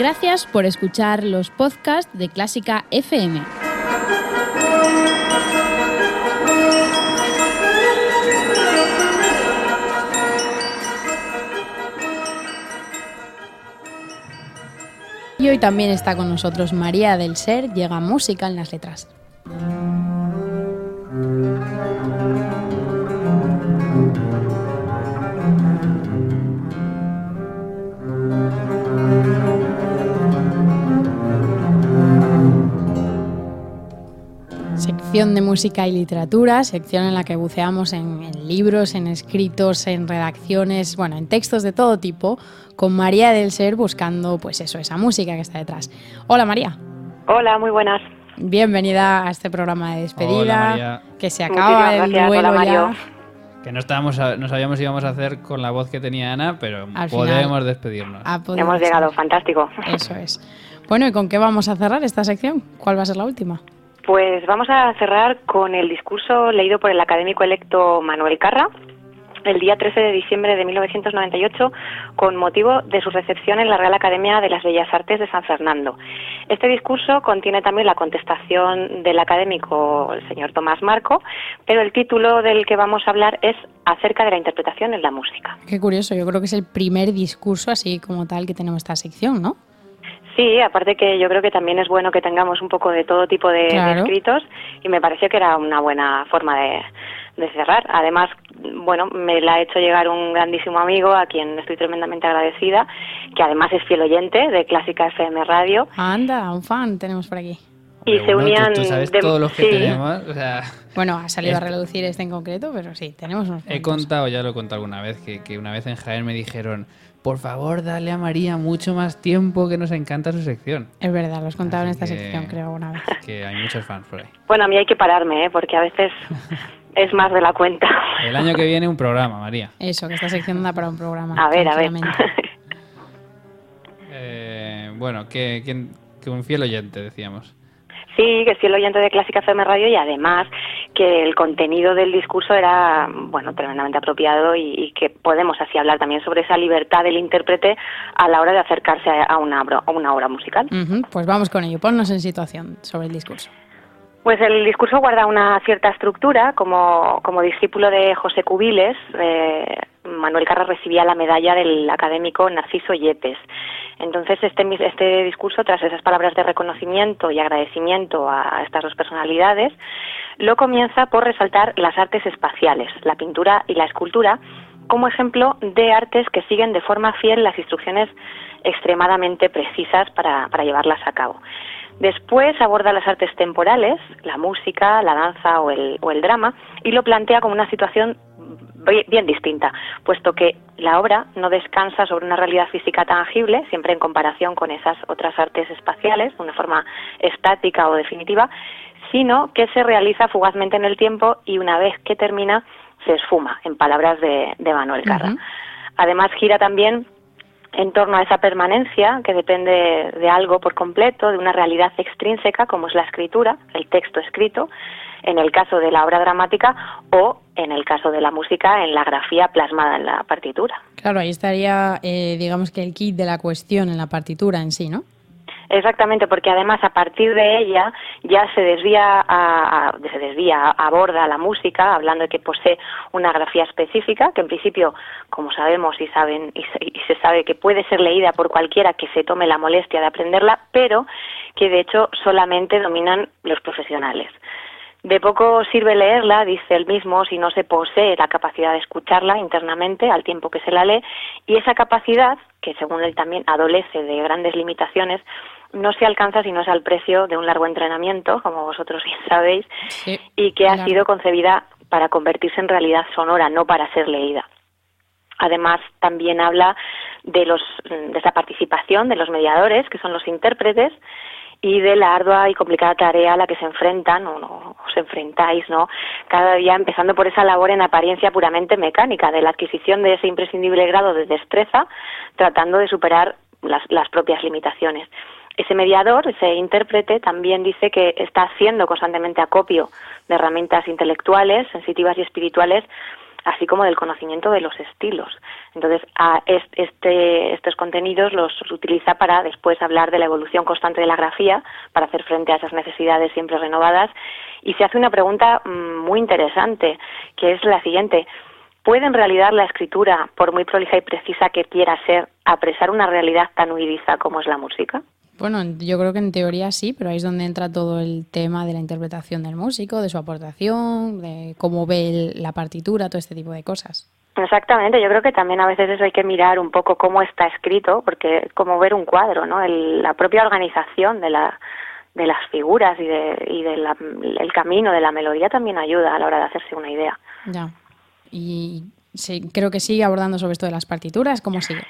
Gracias por escuchar los podcasts de Clásica FM. Y hoy también está con nosotros María del Ser, llega música en las letras. Sección de música y literatura, sección en la que buceamos en, en, libros, en escritos, en redacciones, bueno, en textos de todo tipo, con María del Ser buscando, pues eso, esa música que está detrás. Hola María. Hola, muy buenas. Bienvenida a este programa de despedida, Hola, María. que se acaba el duelo Hola, Mario. ya. Que no estábamos a- no sabíamos si íbamos a hacer con la voz que tenía Ana, pero Al podemos final. despedirnos. Hemos ser. llegado, fantástico. Eso es. Bueno, ¿y con qué vamos a cerrar esta sección? ¿Cuál va a ser la última? Pues vamos a cerrar con el discurso leído por el académico electo Manuel Carra el día 13 de diciembre de 1998 con motivo de su recepción en la Real Academia de las Bellas Artes de San Fernando. Este discurso contiene también la contestación del académico el señor Tomás Marco, pero el título del que vamos a hablar es acerca de la interpretación en la música. Qué curioso, yo creo que es el primer discurso así como tal que tenemos esta sección, ¿no? Sí, aparte que yo creo que también es bueno que tengamos un poco de todo tipo de, escritos y me pareció que era una buena forma de, de cerrar. Además, bueno, me la ha hecho llegar un grandísimo amigo a quien estoy tremendamente agradecida, que además es fiel oyente de Clásica FM Radio Anda, un fan tenemos por aquí. y se tú- unían... Tú, sabes de- todos los que sí, tenemos. O sea, Bueno, ha salido a relucir este en concreto, pero sí, tenemos unos he contado, ya lo he contado alguna vez, que, que una vez en Jaén me dijeron, por favor, dale a María mucho más tiempo que nos encanta su sección. Es verdad, lo has contado en esta que- sección, creo, alguna vez. Que hay muchos fans por ahí. Bueno, a mí hay que pararme, ¿eh? porque a veces es más de la cuenta. El año que viene un programa, María. Eso, que esta sección da para un programa. A ver, a ver. Eh, bueno, que, que, que un fiel oyente, decíamos. Sí, que sí el oyente de Clásica FM Radio y además que el contenido del discurso era, bueno, tremendamente apropiado y, y que podemos así hablar también sobre esa libertad del intérprete a la hora de acercarse a, una, obra- a una obra musical. Pues vamos con ello, ponnos en situación sobre el discurso. Pues el discurso guarda una cierta estructura. Como, como discípulo de José Cubiles, eh, Manuel Carra recibía la medalla del académico Narciso Yepes. Entonces, este, este discurso, tras esas palabras de reconocimiento y agradecimiento a estas dos personalidades, lo comienza por resaltar las artes espaciales, la pintura y la escultura, como ejemplo de artes que siguen de forma fiel las instrucciones extremadamente precisas para, llevarlas a cabo. Después aborda las artes temporales, la música, la danza o el, o el drama, y lo plantea como una situación bi- bien distinta, puesto que la obra no descansa sobre una realidad física tangible, siempre en comparación con esas otras artes espaciales, de una forma estática o definitiva, sino que se realiza fugazmente en el tiempo y una vez que termina se esfuma, en palabras de, de Manuel Carra. Además gira también en torno a esa permanencia que depende de algo por completo, de una realidad extrínseca como es la escritura, el texto escrito, en el caso de la obra dramática o en el caso de la música en la grafía plasmada en la partitura. Claro, ahí estaría, eh, digamos que el kit de la cuestión en la partitura en sí, ¿no? Exactamente, porque además a partir de ella ya se desvía, a, se desvía, aborda la música, hablando de que posee una grafía específica, que en principio, como sabemos y saben y se, y se sabe que puede ser leída por cualquiera que se tome la molestia de aprenderla, pero que de hecho solamente dominan los profesionales. De poco sirve leerla, dice él mismo, si no se posee la capacidad de escucharla internamente al tiempo que se la lee, y esa capacidad, que según él también adolece de grandes limitaciones, no se alcanza si no es al precio de un largo entrenamiento, como vosotros bien sabéis, Sí. y que ha sido concebida para convertirse en realidad sonora, no para ser leída. Además, también habla de, los, de esa participación de los mediadores, que son los intérpretes, y de la ardua y complicada tarea a la que se enfrentan o, no, os enfrentáis, ¿no? Cada día empezando por esa labor en apariencia puramente mecánica, de la adquisición de ese imprescindible grado de destreza, tratando de superar las, las propias limitaciones. Ese mediador, ese intérprete, también dice que está haciendo constantemente acopio de herramientas intelectuales, sensitivas y espirituales así como del conocimiento de los estilos. Entonces, a este, estos contenidos los utiliza para después hablar de la evolución constante de la grafía, para hacer frente a esas necesidades siempre renovadas. Y se hace una pregunta mm, muy interesante, que es la siguiente. ¿Puede en realidad la escritura, por muy prolija y precisa que quiera ser, apresar una realidad tan huidiza como es la música? Bueno, yo creo que en teoría sí, pero ahí es donde entra todo el tema de la interpretación del músico, de su aportación, de cómo ve la partitura, todo este tipo de cosas. Exactamente, yo creo que también a veces eso hay que mirar un poco cómo está escrito, porque es como ver un cuadro, ¿no? la propia organización de, la, de las figuras y, de, y del camino de la melodía también ayuda a la hora de hacerse una idea. Ya, y sí, creo que sigue abordando sobre esto de las partituras, ¿cómo sigue?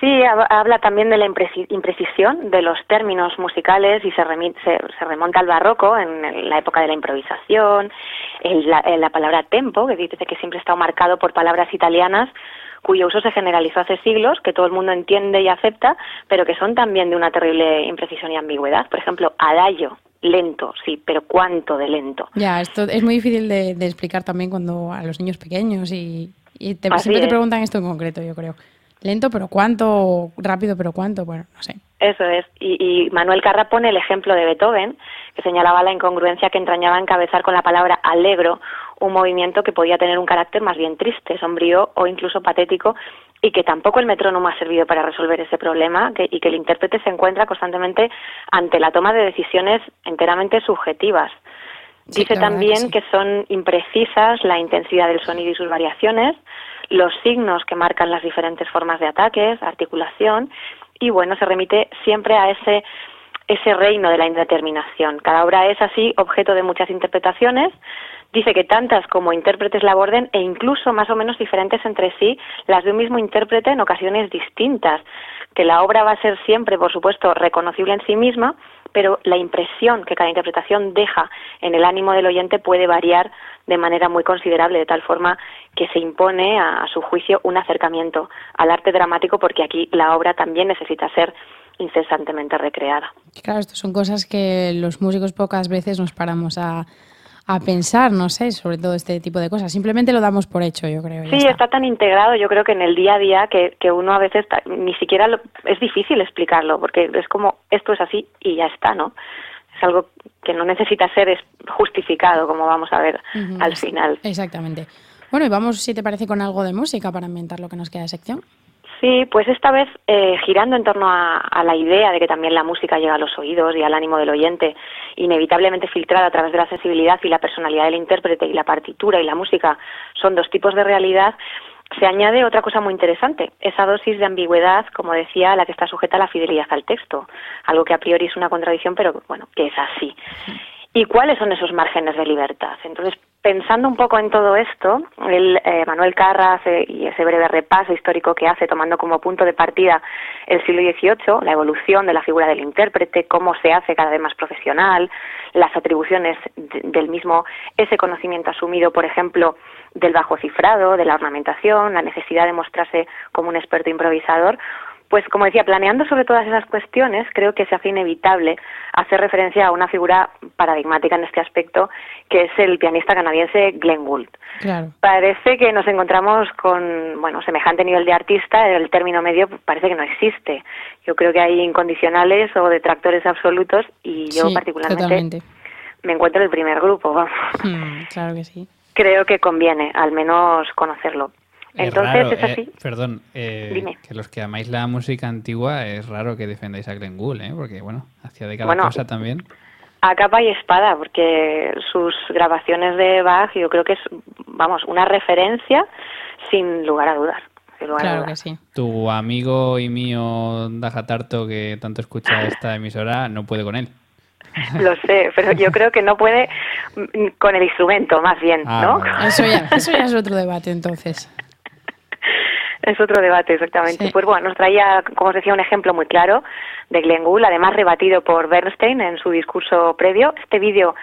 Sí, habla también de la imprecisión de los términos musicales y se, se, remonta al barroco, en la época de la improvisación, la, palabra tempo, que dice que siempre está marcado por palabras italianas cuyo uso se generalizó hace siglos, que todo el mundo entiende y acepta, pero que son también de una terrible imprecisión y ambigüedad. Por ejemplo, adagio, lento, sí, pero ¿cuánto de lento? Ya, esto es muy difícil de, explicar también cuando a los niños pequeños y, siempre te preguntan esto en concreto, yo creo. Lento, pero cuánto, rápido, pero cuánto, bueno, no sé. Eso es. Y, Manuel Carra pone el ejemplo de Beethoven, que señalaba la incongruencia que entrañaba encabezar con la palabra alegro un movimiento que podía tener un carácter más bien triste, sombrío o incluso patético, y que tampoco el metrónomo ha servido para resolver ese problema, y que el intérprete se encuentra constantemente ante la toma de decisiones enteramente subjetivas. Dice también que son imprecisas la intensidad del sonido y sus variaciones, los signos que marcan las diferentes formas de ataques, articulación, y bueno, se remite siempre a ese ese reino de la indeterminación. Cada obra es así objeto de muchas interpretaciones. Dice que tantas como intérpretes la aborden e incluso más o menos diferentes entre sí las de un mismo intérprete en ocasiones distintas. Que la obra va a ser siempre, por supuesto, reconocible en sí misma, pero la impresión que cada interpretación deja en el ánimo del oyente puede variar de manera muy considerable, de tal forma que se impone a, su juicio un acercamiento al arte dramático porque aquí la obra también necesita ser incesantemente recreada. Claro, esto son cosas que los músicos pocas veces nos paramos a, pensar, no sé, sobre todo este tipo de cosas. Simplemente lo damos por hecho, yo creo. Sí, está. tan integrado, yo creo que en el día a día que, que uno a veces ni siquiera es difícil explicarlo, porque es como esto es así y ya está, ¿no? Es algo que no necesita ser justificado, como vamos a ver al final. Exactamente. Bueno, y vamos, si te parece, con algo de música para inventar lo que nos queda de sección. Sí, pues esta vez eh, girando en torno a, la idea de que también la música llega a los oídos y al ánimo del oyente, inevitablemente filtrada a través de la sensibilidad y la personalidad del intérprete y la partitura y la música son dos tipos de realidad, se añade otra cosa muy interesante, esa dosis de ambigüedad, como decía, a la que está sujeta la fidelidad al texto, algo que a priori es una contradicción, pero bueno, que es así. ¿Y cuáles son esos márgenes de libertad? Entonces, pensando un poco en todo esto, el, eh, Manuel Carra hace, y ese breve repaso histórico que hace, tomando como punto de partida el siglo XVIII, la evolución de la figura del intérprete, cómo se hace cada vez más profesional, las atribuciones del mismo, ese conocimiento asumido, por ejemplo, del bajo cifrado, de la ornamentación, la necesidad de mostrarse como un experto improvisador, pues como decía, planeando sobre todas esas cuestiones, creo que se hace inevitable hacer referencia a una figura paradigmática en este aspecto, que es el pianista canadiense Glenn Gould. Parece que nos encontramos con, bueno, semejante nivel de artista, el término medio parece que no existe. Yo creo que hay incondicionales o detractores absolutos y yo particularmente me encuentro en el primer grupo, vamos. Hmm, claro que sí. Creo que conviene al menos conocerlo. Entonces es, así. Eh, perdón, eh, que los que amáis la música antigua es raro que defendáis a Glenn Gould, ¿eh? porque bueno, hacía de cada cosa también. A capa y espada, porque sus grabaciones de Bach yo creo que es, vamos, una referencia sin lugar a dudar. claro que sí. Tu amigo y mío Daja Tarto, que tanto escucha esta emisora, no puede con él. Lo sé, pero yo creo que no puede con el instrumento, más bien, ah, ¿no? Eso, ya, eso ya es otro debate, entonces. Es otro debate, exactamente. Pues bueno, nos traía, como os decía, un ejemplo muy claro de Glenn Gould, además rebatido por Bernstein en su discurso previo. Este vídeo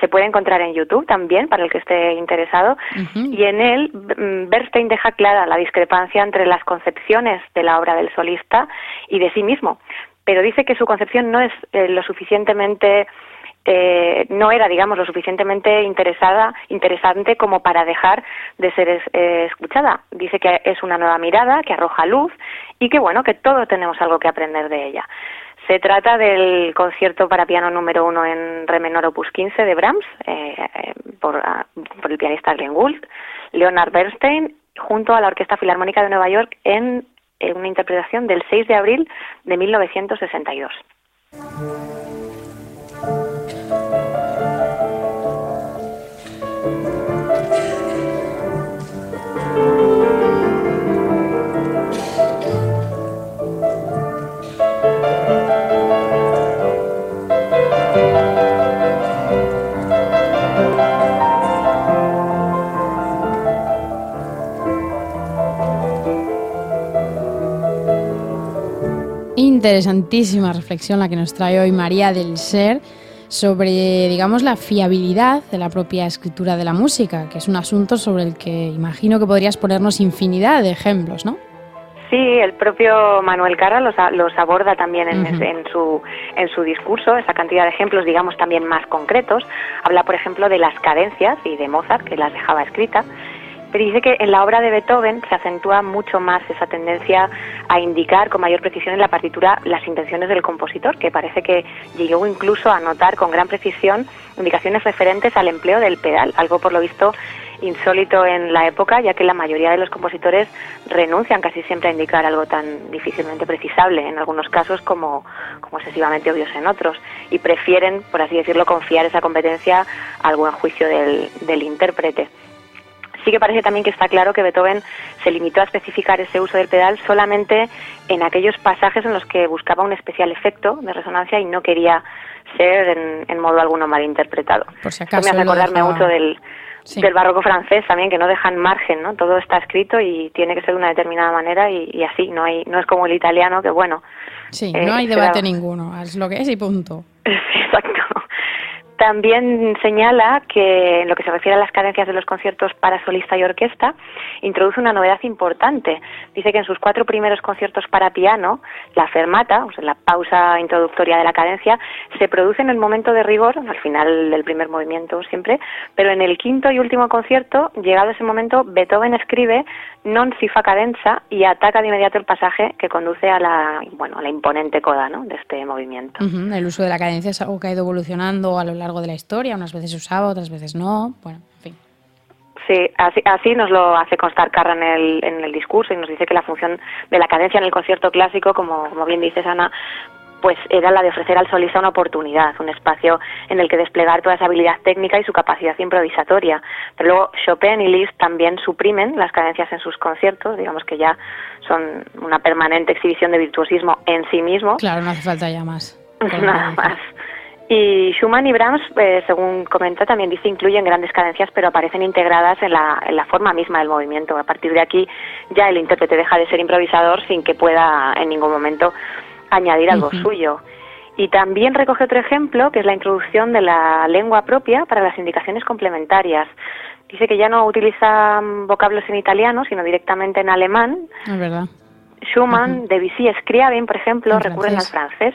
se puede encontrar en YouTube también, para el que esté interesado, y en él mm, Bernstein deja clara la discrepancia entre las concepciones de la obra del solista y de sí mismo, pero dice que su concepción no es eh, lo suficientemente eh, no era, digamos, lo suficientemente interesada, interesante como para dejar de ser eh, escuchada. Dice que es una nueva mirada, que arroja luz y que, bueno, que todos tenemos algo que aprender de ella. Se trata del concierto para piano número uno en re menor opus 15 de Brahms eh, por, ah, por, el pianista Glenn Gould, Leonard Bernstein, junto a la Orquesta Filarmónica de Nueva York en una interpretación del 6 de abril de 1962. Interesantísima reflexión la que nos trae hoy María del Ser sobre, digamos, la fiabilidad de la propia escritura de la música, que es un asunto sobre el que imagino que podrías ponernos infinidad de ejemplos, ¿no? Sí, el propio Manuel Carra los, aborda también en, en, su, en su discurso, esa cantidad de ejemplos, digamos, también más concretos. Habla, por ejemplo, de las cadencias y de Mozart, que las dejaba escritas pero dice que en la obra de Beethoven se acentúa mucho más esa tendencia a indicar con mayor precisión en la partitura las intenciones del compositor, que parece que llegó incluso a notar con gran precisión indicaciones referentes al empleo del pedal, algo por lo visto insólito en la época, ya que la mayoría de los compositores renuncian casi siempre a indicar algo tan difícilmente precisable, en algunos casos como, como excesivamente obvios en otros, y prefieren, por así decirlo, confiar esa competencia al buen juicio del, del intérprete. Sí que parece también que está claro que Beethoven se limitó a especificar ese uso del pedal solamente en aquellos pasajes en los que buscaba un especial efecto de resonancia y no quería ser en, modo alguno malinterpretado. Por si acaso me hace acordarme mucho del, del barroco francés también, que no dejan margen, ¿no? Todo está escrito y tiene que ser de una determinada manera y, así, no hay no es como el italiano que, bueno... Sí, no hay eh, debate ninguno, es lo que es y punto. Exacto. También señala que en lo que se refiere a las cadencias de los conciertos para solista y orquesta, introduce una novedad importante. Dice que en sus cuatro primeros conciertos para piano, la fermata, o sea, la pausa introductoria de la cadencia, se produce en el momento de rigor, al final del primer movimiento siempre, pero en el quinto y último concierto, llegado ese momento, Beethoven escribe non si fa cadenza y ataca de inmediato el pasaje que conduce a la, bueno, a la imponente coda ¿no? de este movimiento. El uso de la cadencia es algo que ha ido evolucionando a lo largo de la historia, unas veces se usaba, otras veces no, bueno, en fin. Sí, así, así nos lo hace constar Carra en el, en el discurso y nos dice que la función de la cadencia en el concierto clásico, como, como bien dices Ana, pues era la de ofrecer al solista una oportunidad, un espacio en el que desplegar toda esa habilidad técnica y su capacidad improvisatoria. Pero luego Chopin y Liszt también suprimen las cadencias en sus conciertos, digamos que ya son una permanente exhibición de virtuosismo en sí mismo. Claro, no hace falta ya más. Nada más. Y Schumann y Brahms, eh, según comenta, también dice incluyen grandes cadencias, pero aparecen integradas en la, en la forma misma del movimiento. A partir de aquí ya el intérprete deja de ser improvisador sin que pueda en ningún momento añadir algo suyo. Y también recoge otro ejemplo, que es la introducción de la lengua propia para las indicaciones complementarias. Dice que ya no utiliza vocablos en italiano, sino directamente en alemán. Es verdad. Schumann, Debussy, Scriabin, por ejemplo, recurren al francés.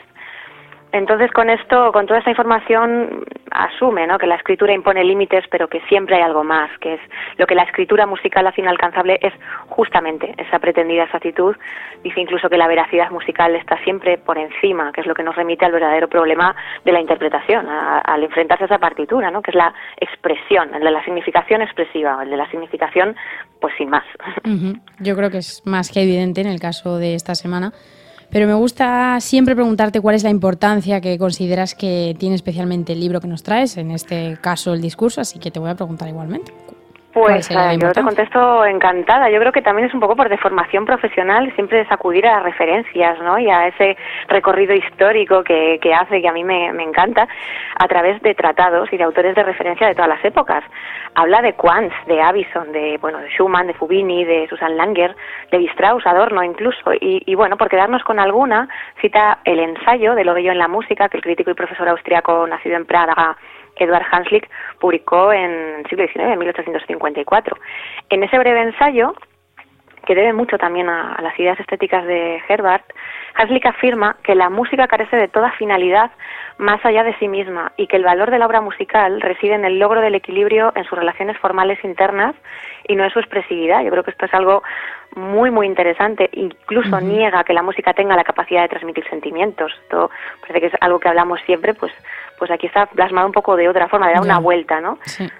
Entonces, con esto, con toda esta información, asume ¿no? que la escritura impone límites, pero que siempre hay algo más, que es lo que la escritura musical hace inalcanzable es justamente esa pretendida exactitud. Dice incluso que la veracidad musical está siempre por encima, que es lo que nos remite al verdadero problema de la interpretación, al enfrentarse a esa partitura, ¿no? que es la expresión, el de la significación expresiva, el de la significación, pues sin más. Yo creo que es más que evidente en el caso de esta semana pero me gusta siempre preguntarte cuál es la importancia que consideras que tiene especialmente el libro que nos traes, en este caso el discurso, así que te voy a preguntar igualmente. Pues eh, yo te contesto encantada. Yo creo que también es un poco por deformación profesional siempre es acudir a referencias, ¿no? Y a ese recorrido histórico que, que hace, que a mí me, me, encanta, a través de tratados y de autores de referencia de todas las épocas. Habla de Quantz, de Avison, de, bueno, de Schumann, de Fubini, de Susan Langer, de Strauss, Adorno incluso. Y, y bueno, por quedarnos con alguna, cita el ensayo de Lo Bello en la Música, que el crítico y profesor austriaco nacido en Praga Edward Hanslick publicó en el siglo XIX, en 1854. En ese breve ensayo, que debe mucho también a, las ideas estéticas de Herbert, Hanslick afirma que la música carece de toda finalidad más allá de sí misma y que el valor de la obra musical reside en el logro del equilibrio en sus relaciones formales internas y no en su expresividad. Yo creo que esto es algo muy, muy interesante. Incluso niega que la música tenga la capacidad de transmitir sentimientos. Esto parece que es algo que hablamos siempre, pues pues aquí está plasmado un poco de otra forma, de dar una vuelta, ¿no?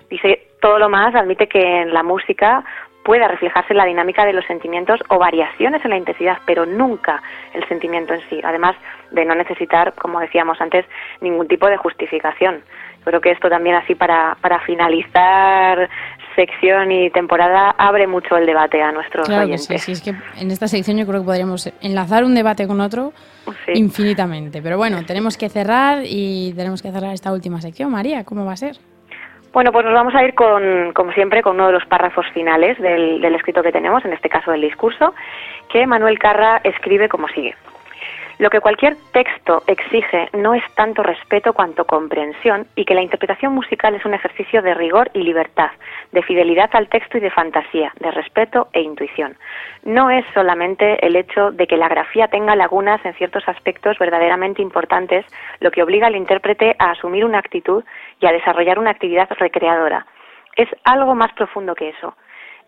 Dice, todo lo más admite que en la música pueda reflejarse la dinámica de los sentimientos o variaciones en la intensidad, pero nunca el sentimiento en sí, además de no necesitar, como decíamos antes, ningún tipo de justificación. Creo que esto también así para, para finalizar sección y temporada abre mucho el debate a nuestros claro oyentes. sí, sí, es que en esta sección yo creo que podríamos enlazar un debate con otro infinitamente. Pero bueno, tenemos que cerrar y tenemos que cerrar esta última sección. María, ¿cómo va a ser? Bueno, pues nos vamos a ir con, como siempre, con uno de los párrafos finales del, del escrito que tenemos, en este caso del discurso, que Manuel Carra escribe como sigue. Lo que cualquier texto exige no es tanto respeto cuanto comprensión y que la interpretación musical es un ejercicio de rigor y libertad, de fidelidad al texto y de fantasía, de respeto e intuición. No es solamente el hecho de que la grafía tenga lagunas en ciertos aspectos verdaderamente importantes lo que obliga al intérprete a asumir una actitud y a desarrollar una actividad recreadora. Es algo más profundo que eso.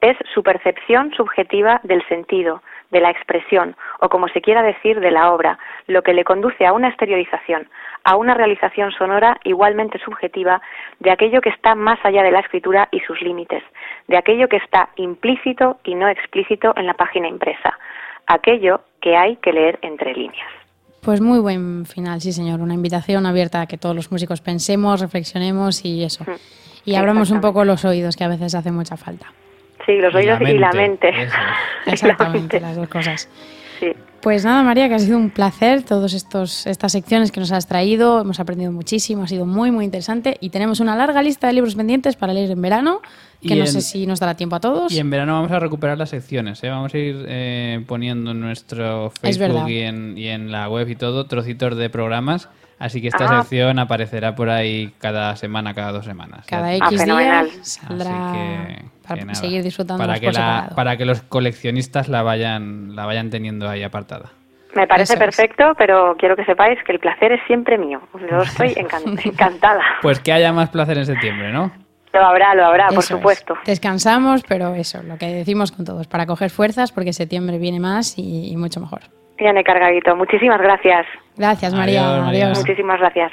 Es su percepción subjetiva del sentido, de la expresión o como se quiera decir de la obra, lo que le conduce a una exteriorización, a una realización sonora igualmente subjetiva de aquello que está más allá de la escritura y sus límites, de aquello que está implícito y no explícito en la página impresa, aquello que hay que leer entre líneas. Pues muy buen final, sí señor, una invitación abierta a que todos los músicos pensemos, reflexionemos y eso. Mm, y abramos un poco los oídos que a veces hace mucha falta. Sí, los oídos y la mente. Exactamente, las dos cosas. Pues nada, María, que ha sido un placer todas estas secciones que nos has traído. Hemos aprendido muchísimo, ha sido muy, muy interesante. Y tenemos una larga lista de libros pendientes para leer en verano, que no sé si nos dará tiempo a todos. Y en verano vamos a recuperar las secciones. ¿eh? Vamos a ir eh, poniendo en nuestro Facebook y en, y en la web y todo trocitos de programas Así que esta sección aparecerá por ahí cada semana, cada dos semanas. Cada X ah, días saldrá para seguir disfrutando para que, para que los coleccionistas la vayan, la vayan teniendo ahí apartada. Me parece perfecto, pero quiero que sepáis que el placer es siempre mío. Yo estoy encantada. Pues que haya más placer en septiembre, ¿no? Lo habrá, lo habrá, por supuesto. Descansamos, pero eso, lo que decimos con todos, para coger fuerzas, porque septiembre viene más y mucho mejor. Viene cargadito. Muchísimas gracias. Gracias, María. Adiós. Muchísimas gracias.